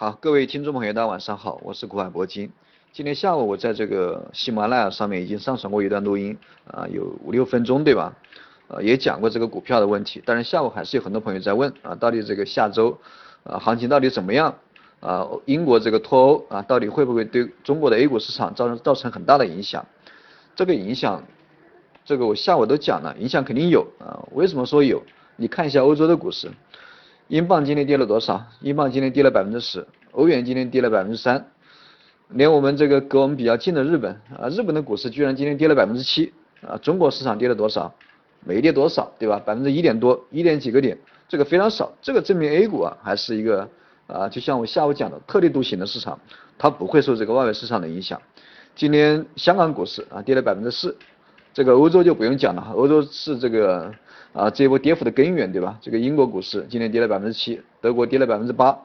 好，各位听众朋友，大家晚上好，我是古海铂金。今天下午我在这个喜马拉雅上面已经上传过一段录音，啊，有五六分钟，对吧？呃，也讲过这个股票的问题，但是下午还是有很多朋友在问，啊，到底这个下周，啊，行情到底怎么样？啊，英国这个脱欧，啊，到底会不会对中国的 A 股市场造成造成很大的影响？这个影响，这个我下午都讲了，影响肯定有，啊，为什么说有？你看一下欧洲的股市。英镑今天跌了多少？英镑今天跌了百分之十，欧元今天跌了百分之三，连我们这个隔我们比较近的日本啊，日本的股市居然今天跌了百分之七啊，中国市场跌了多少？没跌多少，对吧？百分之一点多，一点几个点，这个非常少，这个证明 A 股啊还是一个啊，就像我下午讲的特立独行的市场，它不会受这个外围市场的影响。今天香港股市啊跌了百分之四，这个欧洲就不用讲了，欧洲是这个。啊，这一波跌幅的根源，对吧？这个英国股市今天跌了百分之七，德国跌了百分之八，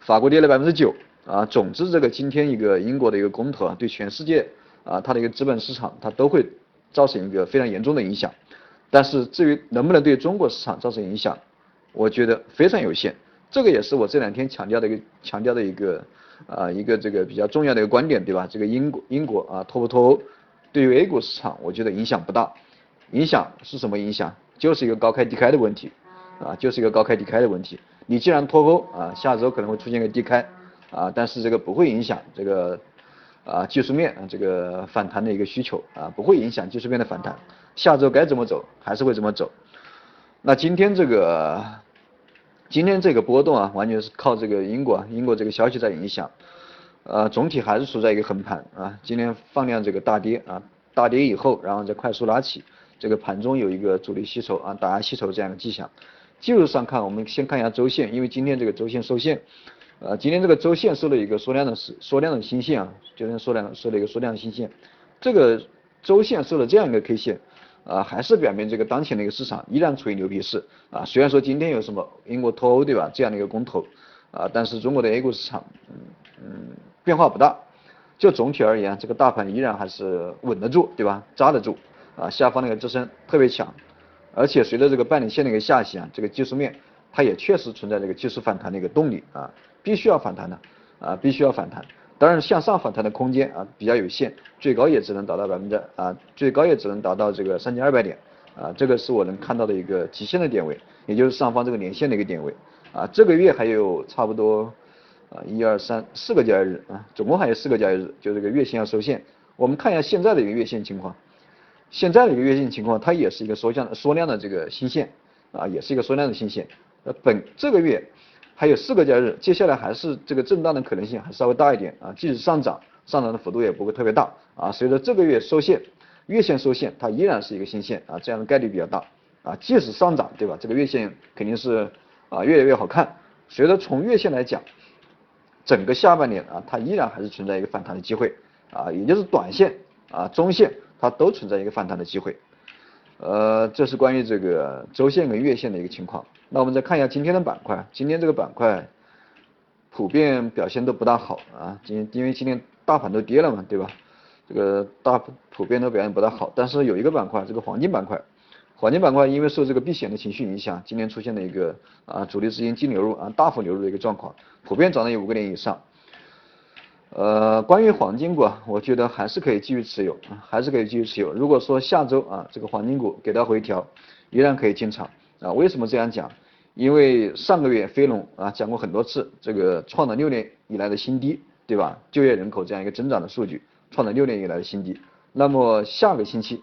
法国跌了百分之九。啊，总之这个今天一个英国的一个公投啊，对全世界啊它的一个资本市场，它都会造成一个非常严重的影响。但是至于能不能对中国市场造成影响，我觉得非常有限。这个也是我这两天强调的一个强调的一个啊一个这个比较重要的一个观点，对吧？这个英国英国啊脱不脱欧，对于 A 股市场，我觉得影响不大。影响是什么影响？就是一个高开低开的问题，啊，就是一个高开低开的问题。你既然脱钩啊，下周可能会出现个低开，啊，但是这个不会影响这个啊技术面这个反弹的一个需求啊，不会影响技术面的反弹。下周该怎么走还是会怎么走。那今天这个今天这个波动啊，完全是靠这个英国英国这个消息在影响，呃，总体还是处在一个横盘啊。今天放量这个大跌啊，大跌以后，然后再快速拉起。这个盘中有一个主力吸筹啊，打压吸筹这样的迹象。技术上看，我们先看一下周线，因为今天这个周线收线，呃，今天这个周线收了一个缩量的缩量的新线啊，今天缩量收了一个缩量的新线。这个周线收了这样一个 K 线，啊，还是表明这个当前的一个市场依然处于牛皮市啊。虽然说今天有什么英国脱欧对吧这样的一个公投啊，但是中国的 A 股市场嗯嗯变化不大。就总体而言，这个大盘依然还是稳得住对吧，扎得住。啊，下方那个支撑特别强，而且随着这个半年线的一个下行啊，这个技术面它也确实存在这个技术反弹的一个动力啊，必须要反弹的啊，必须要反弹。当然向上反弹的空间啊比较有限，最高也只能达到百分之啊，最高也只能达到这个三千二百点啊，这个是我能看到的一个极限的点位，也就是上方这个连线的一个点位啊。这个月还有差不多啊一二三四个交易日啊，总共还有四个交易日，就这个月线要收线。我们看一下现在的一个月线情况。现在的一个月线情况，它也是一个缩量缩量的这个新线啊，也是一个缩量的新线。那，本这个月还有四个交易日，接下来还是这个震荡的可能性还稍微大一点啊。即使上涨，上涨的幅度也不会特别大啊。随着这个月收线，月线收线，它依然是一个新线啊，这样的概率比较大啊。即使上涨，对吧？这个月线肯定是啊越来越好看。随着从月线来讲，整个下半年啊，它依然还是存在一个反弹的机会啊，也就是短线啊、中线。它都存在一个反弹的机会，呃，这是关于这个周线跟月线的一个情况。那我们再看一下今天的板块，今天这个板块普遍表现都不大好啊，今因为今天大盘都跌了嘛，对吧？这个大普遍都表现不大好，但是有一个板块，这个黄金板块，黄金板块因为受这个避险的情绪影响，今天出现了一个啊主力资金净流入啊大幅流入的一个状况，普遍涨了有五个点以上。呃，关于黄金股啊，我觉得还是可以继续持有啊，还是可以继续持有。如果说下周啊，这个黄金股给到回调，依然可以进场啊。为什么这样讲？因为上个月飞龙啊讲过很多次，这个创了六年以来的新低，对吧？就业人口这样一个增长的数据，创了六年以来的新低。那么下个星期，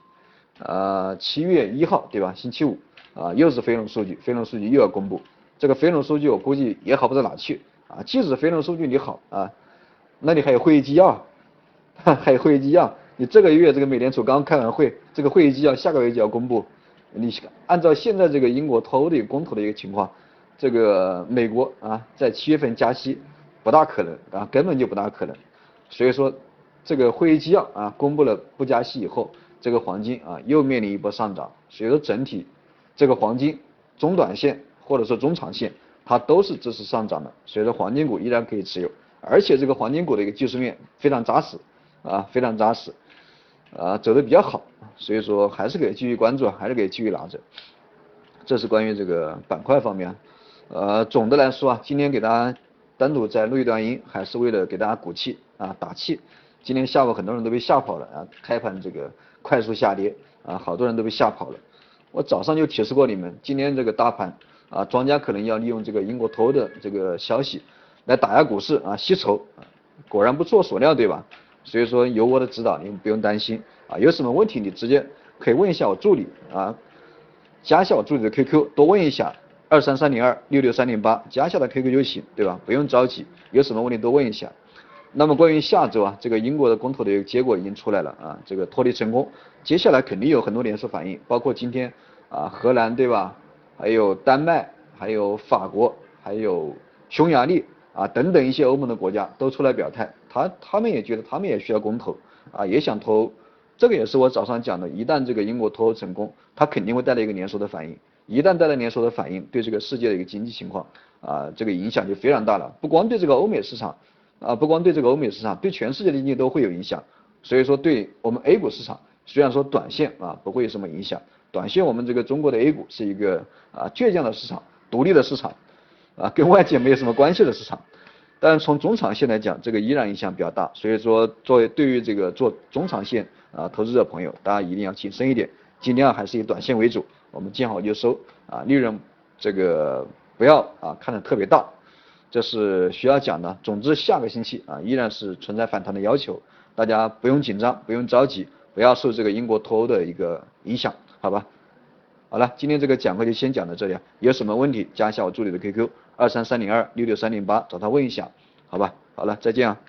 呃，七月一号，对吧？星期五啊，又是飞龙数据，飞龙数据又要公布。这个飞龙数据我估计也好不到哪去啊。即使飞龙数据你好啊。那你还有会议纪要，还有会议纪要，你这个月这个美联储刚开完会，这个会议纪要下个月就要公布。你按照现在这个英国脱欧的公投的一个情况，这个美国啊在七月份加息不大可能啊，根本就不大可能。所以说这个会议纪要啊公布了不加息以后，这个黄金啊又面临一波上涨。所以说整体这个黄金中短线或者说中长线它都是支持上涨的，所以说黄金股依然可以持有。而且这个黄金股的一个技术面非常扎实啊，非常扎实啊，走的比较好，所以说还是可以继续关注，还是可以继续拿着。这是关于这个板块方面，呃，总的来说啊，今天给大家单独在录一段音，还是为了给大家鼓气啊打气。今天下午很多人都被吓跑了啊，开盘这个快速下跌啊，好多人都被吓跑了。我早上就提示过你们，今天这个大盘啊，庄家可能要利用这个英国脱欧的这个消息来打压股市啊，吸筹。果然不出所料，对吧？所以说有我的指导，你们不用担心啊。有什么问题你直接可以问一下我助理啊，加下我助理的 QQ，多问一下二三三零二六六三零八，加下的 QQ 就行，对吧？不用着急，有什么问题多问一下。那么关于下周啊，这个英国的公投的一个结果已经出来了啊，这个脱离成功，接下来肯定有很多连锁反应，包括今天啊荷兰对吧？还有丹麦，还有法国，还有匈牙利。啊，等等一些欧盟的国家都出来表态，他他们也觉得他们也需要公投，啊，也想投，这个也是我早上讲的，一旦这个英国脱欧成功，它肯定会带来一个连锁的反应，一旦带来连锁的反应，对这个世界的一个经济情况，啊，这个影响就非常大了，不光对这个欧美市场，啊，不光对这个欧美市场，对全世界的经济都会有影响，所以说对我们 A 股市场，虽然说短线啊不会有什么影响，短线我们这个中国的 A 股是一个啊倔强的市场，独立的市场。啊，跟外界没有什么关系的市场，但是从中长线来讲，这个依然影响比较大。所以说，作为对于这个做中长线啊投资者朋友，大家一定要谨慎一点，尽量还是以短线为主。我们见好就收啊，利润这个不要啊看得特别大，这是需要讲的。总之，下个星期啊依然是存在反弹的要求，大家不用紧张，不用着急，不要受这个英国脱欧的一个影响，好吧？好了，今天这个讲课就先讲到这里啊，有什么问题加一下我助理的 QQ。二三三零二六六三零八，找他问一下，好吧，好了，再见啊。